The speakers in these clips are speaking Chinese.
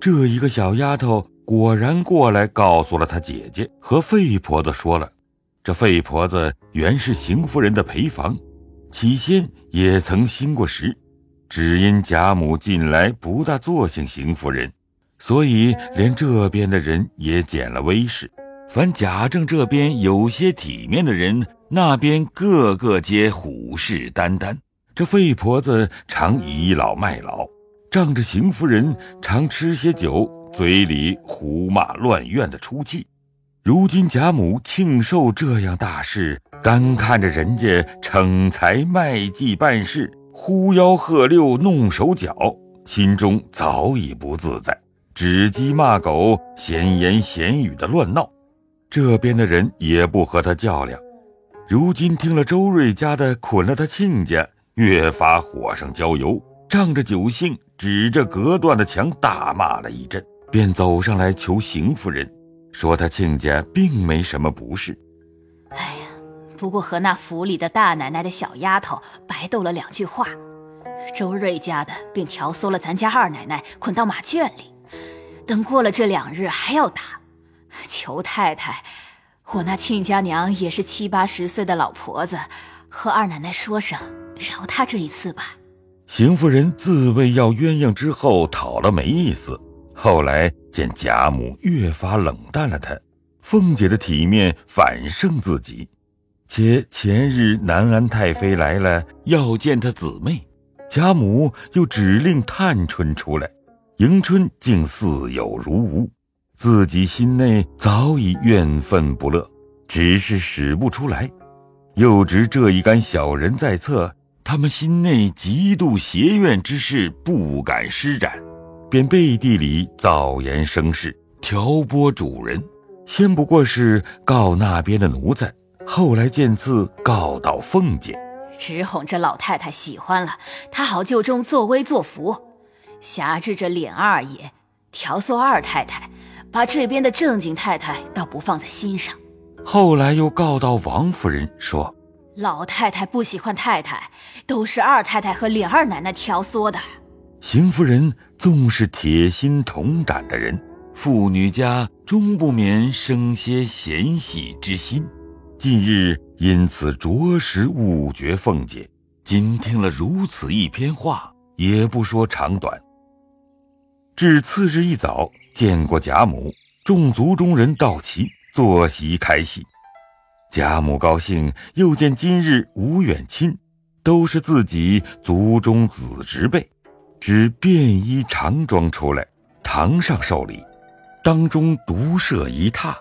这一个小丫头果然过来告诉了她姐姐和费婆子说了。这费婆子原是邢夫人的陪房，起先也曾兴过时，只因贾母近来不大作兴邢夫人，所以连这边的人也减了威势。凡贾政这边有些体面的人，那边个个皆虎视眈眈。这费婆子常倚老卖老，仗着邢夫人常吃些酒，嘴里胡骂乱怨的出气。如今贾母庆寿这样大事，干看着人家逞才卖技办事，呼吆喝六弄手脚，心中早已不自在，指鸡骂狗、闲言闲语的乱闹。这边的人也不和他较量。如今听了周瑞家的捆了他亲家，越发火上浇油，仗着酒兴，指着隔断的墙大骂了一阵，便走上来求邢夫人。说他亲家并没什么不是，哎呀，不过和那府里的大奶奶的小丫头白斗了两句话，周瑞家的便调唆了咱家二奶奶捆到马圈里，等过了这两日还要打。求太太，我那亲家娘也是七八十岁的老婆子，和二奶奶说声，饶她这一次吧。邢夫人自谓要鸳鸯之后讨了没意思。后来见贾母越发冷淡了，她凤姐的体面反胜自己，且前日南安太妃来了要见她姊妹，贾母又指令探春出来，迎春竟似有如无，自己心内早已怨愤不乐，只是使不出来，又值这一干小人在侧，他们心内极度邪怨之事不敢施展。便背地里造言生事，挑拨主人，先不过是告那边的奴才，后来见次告到凤姐，只哄这老太太喜欢了，她好就中作威作福，辖制着琏二爷，调唆二太太，把这边的正经太太倒不放在心上。后来又告到王夫人，说老太太不喜欢太太，都是二太太和琏二奶奶挑唆的。邢夫人纵是铁心铜胆的人，妇女家终不免生些嫌隙之心。近日因此着实误觉凤姐，今听了如此一篇话，也不说长短。至次日一早，见过贾母，众族中人到齐，坐席开戏。贾母高兴，又见今日无远亲，都是自己族中子侄辈。只便衣长装出来，堂上受礼，当中独设一榻，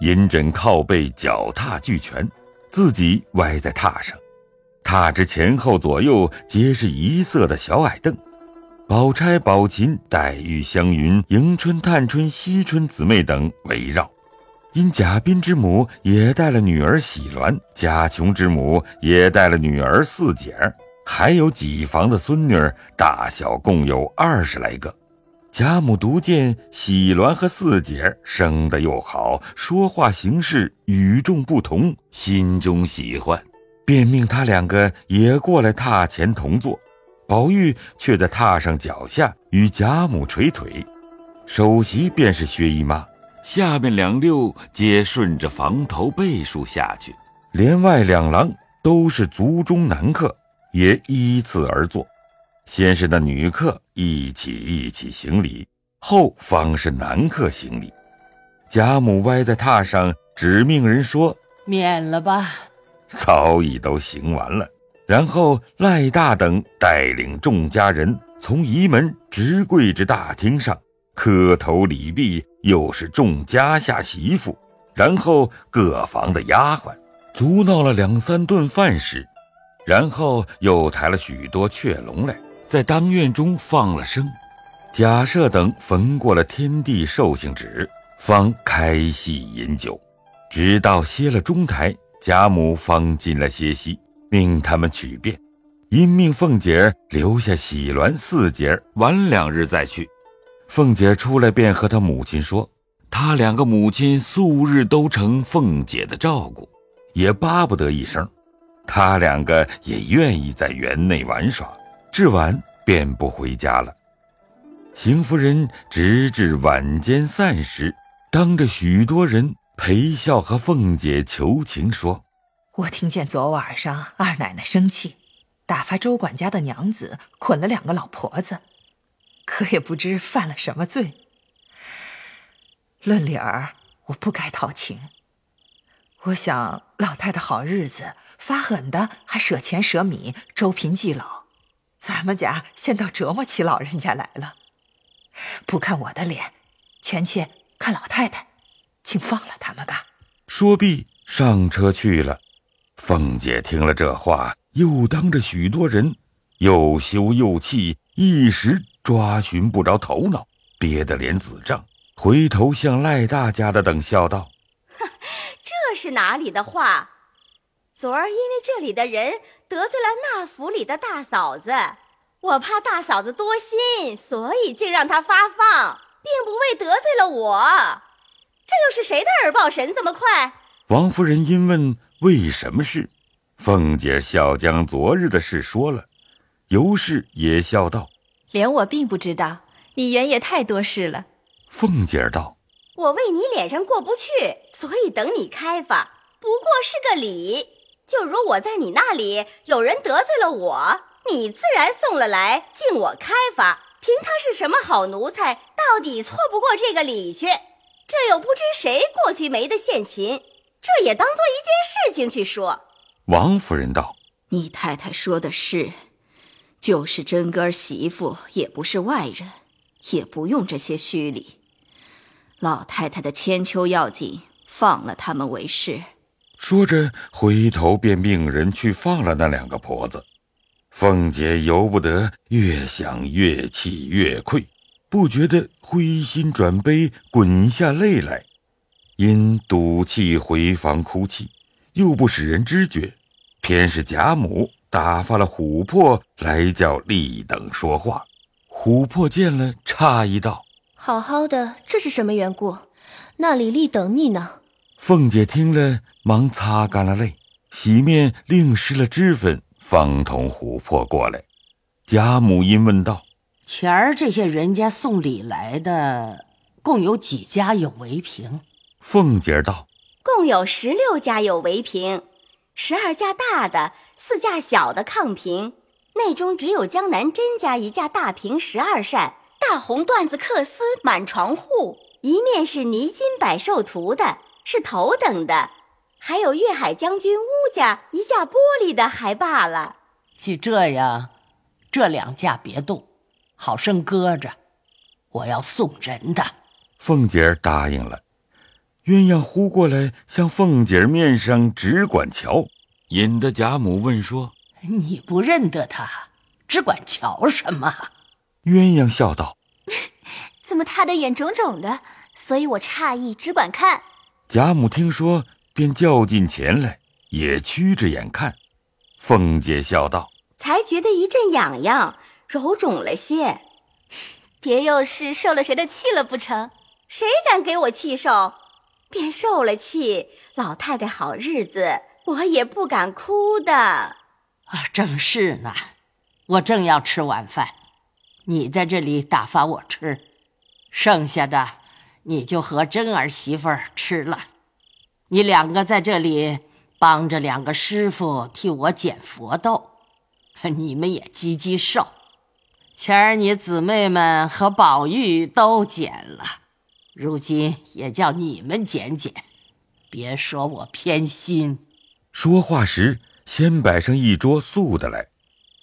银枕靠背，脚踏俱全，自己歪在榻上，榻之前后左右皆是一色的小矮凳，宝钗、宝琴、黛玉、湘云、迎春、探春、惜春姊妹等围绕，因贾彬之母也带了女儿喜鸾，贾琼之母也带了女儿四姐儿。还有几房的孙女儿，大小共有二十来个。贾母独见喜鸾和四姐生得又好，说话行事与众不同，心中喜欢，便命他两个也过来榻前同坐。宝玉却在榻上脚下与贾母捶腿，首席便是薛姨妈，下面两溜皆顺着房头背数下去，连外两廊都是族中男客。也依次而坐，先是那女客一起一起行礼，后方是男客行礼。贾母歪在榻上，只命人说：“免了吧。”早已都行完了。然后赖大等带领众家人从仪门直跪至大厅上，磕头礼毕，又是众家下媳妇，然后各房的丫鬟，足闹了两三顿饭时。然后又抬了许多雀笼来，在当院中放了声，贾赦等焚过了天地寿星纸，方开戏饮酒，直到歇了中台，贾母方进来歇息，命他们取便，因命凤姐留下喜鸾四姐，晚两日再去。凤姐出来便和她母亲说，她两个母亲素日都承凤姐的照顾，也巴不得一声。她两个也愿意在园内玩耍，至晚便不回家了。邢夫人直至晚间散时，当着许多人陪笑和凤姐求情说：“我听见昨晚上二奶奶生气，打发周管家的娘子捆了两个老婆子，可也不知犯了什么罪。论理儿，我不该讨情。我想老太太好日子。”发狠的还舍钱舍米周贫济老，咱们家先到折磨起老人家来了。不看我的脸，权且看老太太，请放了他们吧。说毕，上车去了。凤姐听了这话，又当着许多人，又羞又气，一时抓寻不着头脑，憋得脸紫胀，回头向赖大家的等笑道：“ 这是哪里的话？”昨儿因为这里的人得罪了那府里的大嫂子，我怕大嫂子多心，所以竟让她发放，并不为得罪了我。这又是谁的耳报神这么快？王夫人因问为什么事，凤姐笑将昨日的事说了。尤氏也笑道：“连我并不知道，你原也太多事了。”凤姐儿道：“我为你脸上过不去，所以等你开发，不过是个礼。”就如我在你那里有人得罪了我，你自然送了来敬我开发。凭他是什么好奴才，到底错不过这个礼去。这又不知谁过去没的献琴，这也当做一件事情去说。王夫人道：“你太太说的是，就是真哥儿媳妇，也不是外人，也不用这些虚礼。老太太的千秋要紧，放了他们为是。”说着，回头便命人去放了那两个婆子。凤姐由不得，越想越气越愧，不觉得灰心转悲，滚下泪来，因赌气回房哭泣，又不使人知觉。偏是贾母打发了琥珀来叫立等说话。琥珀见了，诧异道：“好好的，这是什么缘故？那李立等你呢？”凤姐听了。忙擦干了泪，洗面，另施了脂粉，方同琥珀过来。贾母因问道：“前儿这些人家送礼来的，共有几家有围屏？”凤姐道：“共有十六家有围屏，十二家大的，四架小的炕屏。内中只有江南甄家一架大屏，十二扇，大红缎子缂丝满床户，一面是泥金百寿图的，是头等的。”还有粤海将军乌家一架玻璃的还罢了。既这样，这两架别动，好生搁着。我要送人的。凤姐儿答应了。鸳鸯呼过来，向凤姐儿面上只管瞧，引得贾母问说：“你不认得他，只管瞧什么？”鸳鸯笑道：“ 怎么他的眼肿肿的？所以我诧异，只管看。”贾母听说。便叫进前来，也屈着眼看。凤姐笑道：“才觉得一阵痒痒，揉肿了些。别又是受了谁的气了不成？谁敢给我气受？便受了气，老太太好日子，我也不敢哭的。啊，正是呢。我正要吃晚饭，你在这里打发我吃，剩下的你就和真儿媳妇吃了。”你两个在这里帮着两个师傅替我捡佛豆，你们也积积寿。前儿你姊妹们和宝玉都捡了，如今也叫你们捡捡，别说我偏心。说话时，先摆上一桌素的来，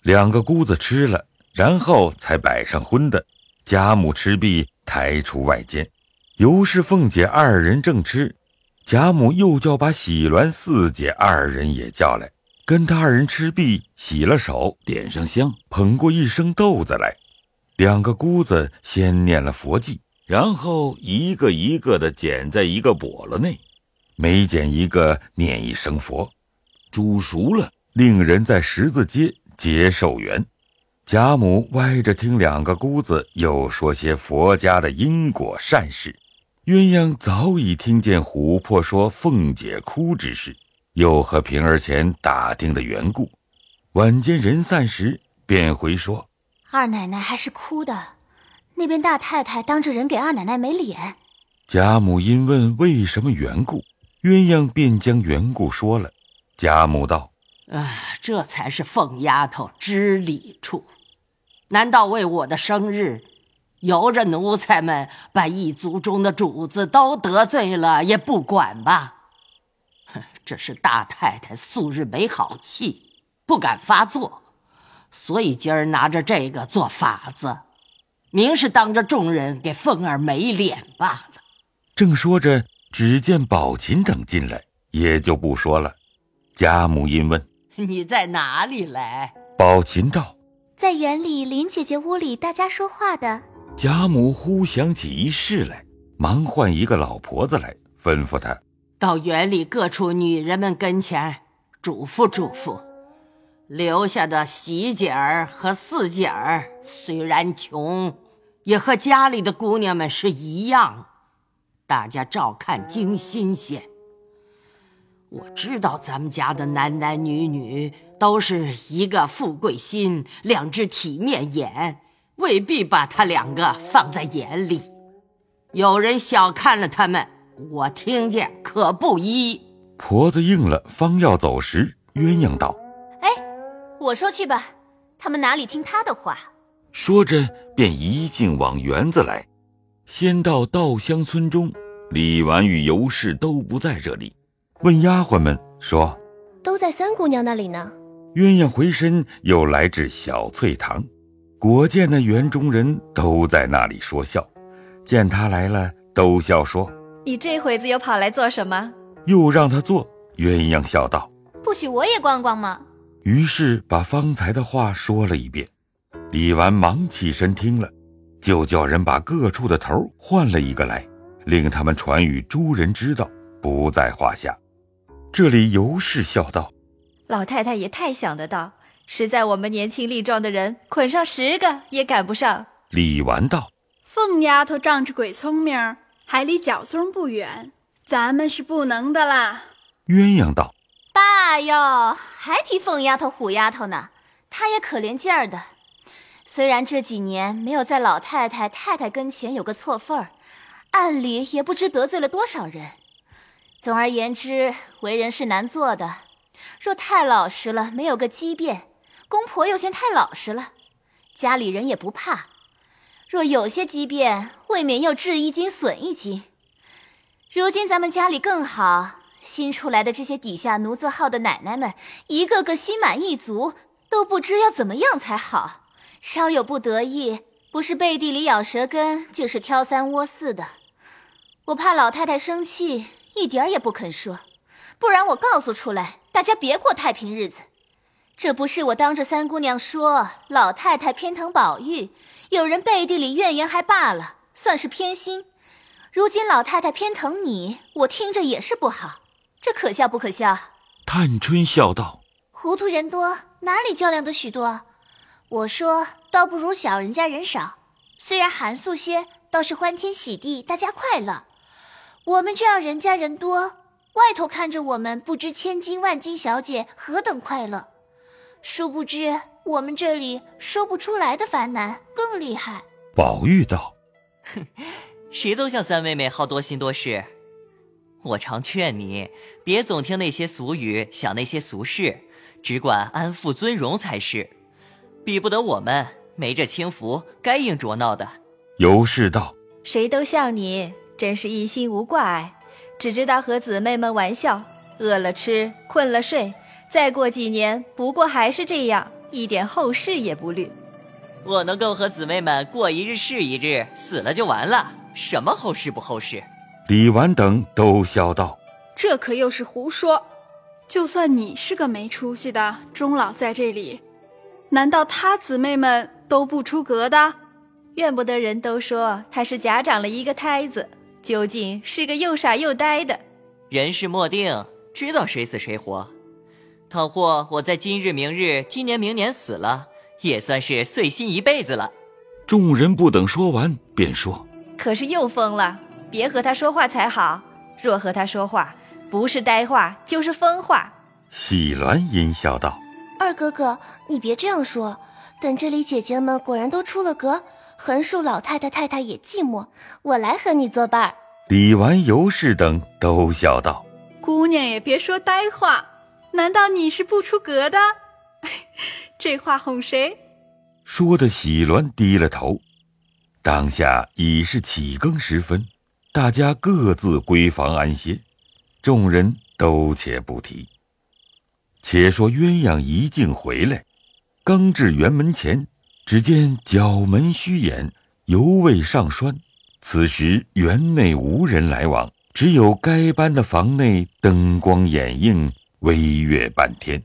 两个姑子吃了，然后才摆上荤的。贾母吃毕，抬出外间，尤氏、凤姐二人正吃。贾母又叫把喜鸾四姐二人也叫来，跟他二人吃毕，洗了手，点上香，捧过一升豆子来。两个姑子先念了佛偈，然后一个一个的捡在一个笸箩内，每捡一个念一声佛，煮熟了，令人在十字街结寿缘。贾母歪着听两个姑子又说些佛家的因果善事。鸳鸯早已听见琥珀说凤姐哭之事，又和平儿前打听的缘故。晚间人散时，便回说：“二奶奶还是哭的，那边大太太当着人给二奶奶没脸。贾母因问为什么缘故，鸳鸯便将缘故说了。贾母道：“啊，这才是凤丫头知礼处。难道为我的生日，由着奴才们把一族中的主子都得罪了也不管吧？哼，这是大太太素日没好气，不敢发作，所以今儿拿着这个做法子，明是当着众人给凤儿没脸罢了。”正说着，只见宝琴等进来，也就不说了。贾母因问：“你在哪里来？”宝琴道：“在园里林姐姐屋里，大家说话的。”贾母忽想起一事来，忙唤一个老婆子来，吩咐她到园里各处女人们跟前嘱咐嘱咐。留下的喜姐儿和四姐儿虽然穷，也和家里的姑娘们是一样。大家照看精新鲜。我知道咱们家的男男女女都是一个富贵心，两只体面眼，未必把他两个放在眼里。有人小看了他们，我听见可不依。婆子应了，方要走时，鸳鸯道：“哎，我说去吧，他们哪里听他的话？”说着，便一径往园子来。先到稻香村中，李纨与尤氏都不在这里，问丫鬟们说：“都在三姑娘那里呢。”鸳鸯回身又来至小翠堂，果见那园中人都在那里说笑，见他来了，都笑说：“你这会子又跑来做什么？”又让他坐。鸳鸯笑道：“不许我也逛逛吗？”于是把方才的话说了一遍。李纨忙起身听了。就叫人把各处的头换了一个来，令他们传与诸人知道，不在话下。这里尤氏笑道：“老太太也太想得到，实在我们年轻力壮的人，捆上十个也赶不上。”李纨道：“凤丫头仗着鬼聪明，还离脚松不远，咱们是不能的啦。”鸳鸯道：“爸哟，还提凤丫头、虎丫头呢，她也可怜劲儿的。”虽然这几年没有在老太太、太太跟前有个错缝儿，暗里也不知得罪了多少人。总而言之，为人是难做的。若太老实了，没有个机变；公婆又嫌太老实了，家里人也不怕。若有些机变，未免又治一斤损一斤。如今咱们家里更好，新出来的这些底下奴字号的奶奶们，一个个心满意足，都不知要怎么样才好。稍有不得意，不是背地里咬舌根，就是挑三窝四的。我怕老太太生气，一点儿也不肯说，不然我告诉出来，大家别过太平日子。这不是我当着三姑娘说老太太偏疼宝玉，有人背地里怨言还罢了，算是偏心。如今老太太偏疼你，我听着也是不好，这可笑不可笑？探春笑道：“糊涂人多，哪里较量得许多？”我说，倒不如小人家人少，虽然寒素些，倒是欢天喜地，大家快乐。我们这样人家人多，外头看着我们不知千金万金小姐何等快乐，殊不知我们这里说不出来的烦难更厉害。宝玉道：“哼，谁都像三妹妹好多心多事。我常劝你，别总听那些俗语，想那些俗事，只管安富尊荣才是。”比不得我们没这轻浮，该应着闹的。尤氏道：“谁都像你，真是一心无挂碍，只知道和姊妹们玩笑，饿了吃，困了睡。再过几年，不过还是这样，一点后事也不虑。我能够和姊妹们过一日是一日，死了就完了，什么后事不后事？”李纨等都笑道：“这可又是胡说！就算你是个没出息的，终老在这里。”难道他姊妹们都不出阁的？怨不得人都说他是假长了一个胎子，究竟是个又傻又呆的。人事莫定，知道谁死谁活。倘或我在今日、明日、今年、明年死了，也算是碎心一辈子了。众人不等说完，便说：“可是又疯了，别和他说话才好。若和他说话，不是呆话就是疯话。”喜鸾阴笑道。二哥哥，你别这样说。等这里姐姐们果然都出了阁，横竖老太太太太也寂寞，我来和你作伴儿。李纨、尤氏等都笑道：“姑娘也别说呆话，难道你是不出阁的？这话哄谁？”说的喜鸾低了头。当下已是起更时分，大家各自归房安歇，众人都且不提。且说鸳鸯一径回来，刚至园门前，只见角门虚掩，犹未上栓。此时园内无人来往，只有该班的房内灯光掩映，微月半天。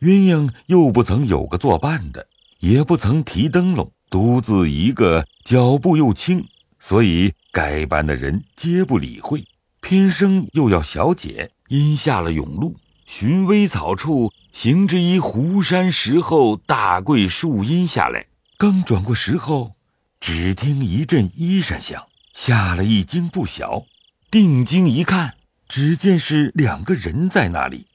鸳鸯又不曾有个作伴的，也不曾提灯笼，独自一个，脚步又轻，所以该班的人皆不理会。偏生又要小姐，因下了甬路。寻微草处，行至一湖山石后大桂树荫下来。刚转过石后，只听一阵衣衫响，吓了一惊不小。定睛一看，只见是两个人在那里。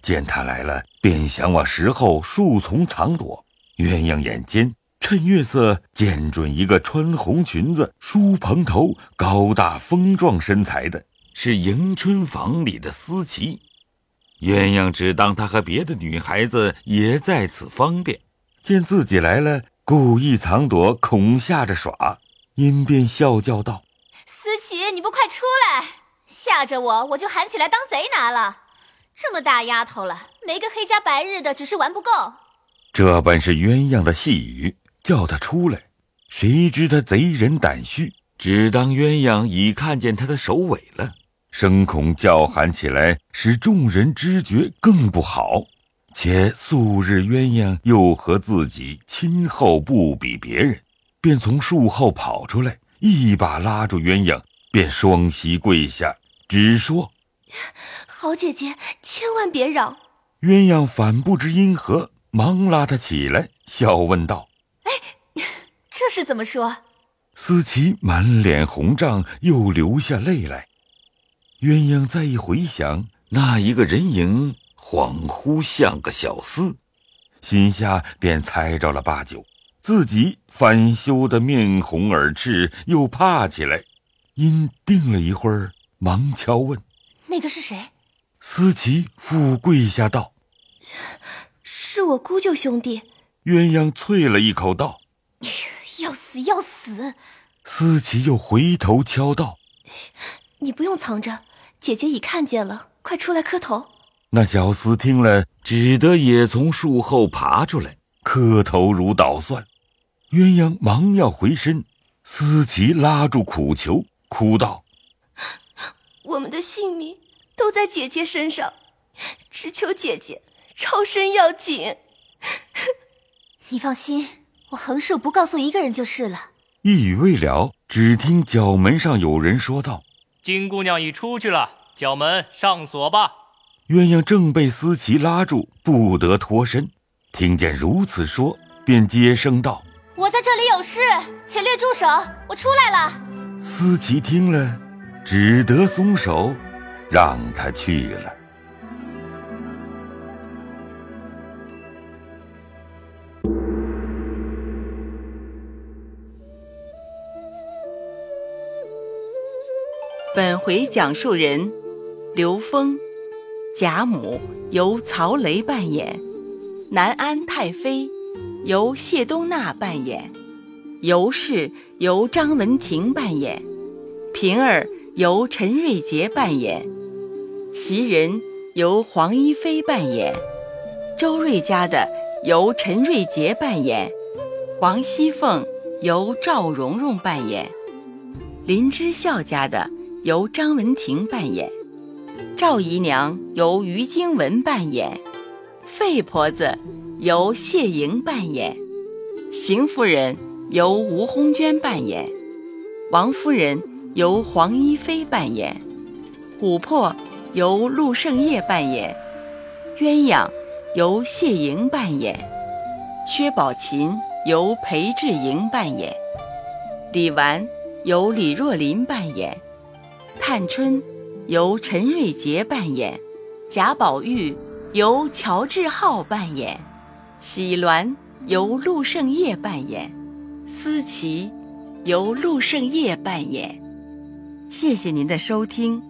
见他来了，便想往石后树丛藏躲。鸳鸯眼尖，趁月色见准一个穿红裙子、梳蓬头、高大丰壮身材的，是迎春房里的思琪。鸳鸯只当他和别的女孩子也在此方便，见自己来了，故意藏躲，恐吓着耍，因便笑叫道：“思琪，你不快出来，吓着我，我就喊起来当贼拿了。这么大丫头了，没个黑加白日的，只是玩不够。”这本是鸳鸯的细语，叫他出来，谁知他贼人胆虚，只当鸳鸯已看见他的首尾了。声恐叫喊起来，使众人知觉更不好。且素日鸳鸯又和自己亲厚不比别人，便从树后跑出来，一把拉住鸳鸯，便双膝跪下，只说：“好姐姐，千万别扰。”鸳鸯反不知因何，忙拉他起来，笑问道：“哎，这是怎么说？”思琪满脸红胀，又流下泪来。鸳鸯再一回想，那一个人影恍惚像个小厮，心下便猜着了八九，自己反羞得面红耳赤，又怕起来。因定了一会儿，忙敲问：“那个是谁？”思琪复跪下道：“是我姑舅兄弟。”鸳鸯啐了一口道：“要死要死！”思琪又回头敲道：“你不用藏着。”姐姐已看见了，快出来磕头。那小厮听了，只得也从树后爬出来，磕头如捣蒜。鸳鸯忙要回身，思琪拉住苦求，哭道：“我们的性命都在姐姐身上，只求姐姐超生要紧。你放心，我横竖不告诉一个人就是了。”一语未了，只听角门上有人说道。金姑娘已出去了，角门上锁吧。鸳鸯正被思琪拉住，不得脱身。听见如此说，便接声道：“我在这里有事，请列住手，我出来了。”思琪听了，只得松手，让他去了。本回讲述人：刘峰，贾母由曹雷扮演，南安太妃由谢东娜扮演，尤氏由张文婷扮演，平儿由陈瑞杰扮演，袭人由黄一飞扮演，周瑞家的由陈瑞杰扮演，王熙凤由赵蓉蓉扮演，林之孝家的。由张文婷扮演，赵姨娘由于经文扮演，费婆子由谢莹扮演，邢夫人由吴红娟扮演，王夫人由黄一飞扮演，琥珀由陆胜业扮演，鸳鸯由谢莹扮演，薛宝琴由裴志莹扮演，李纨由李若琳扮演。探春由陈瑞杰扮演，贾宝玉由乔治浩扮演，喜鸾由陆胜业扮演，思琪由陆胜业扮演。谢谢您的收听。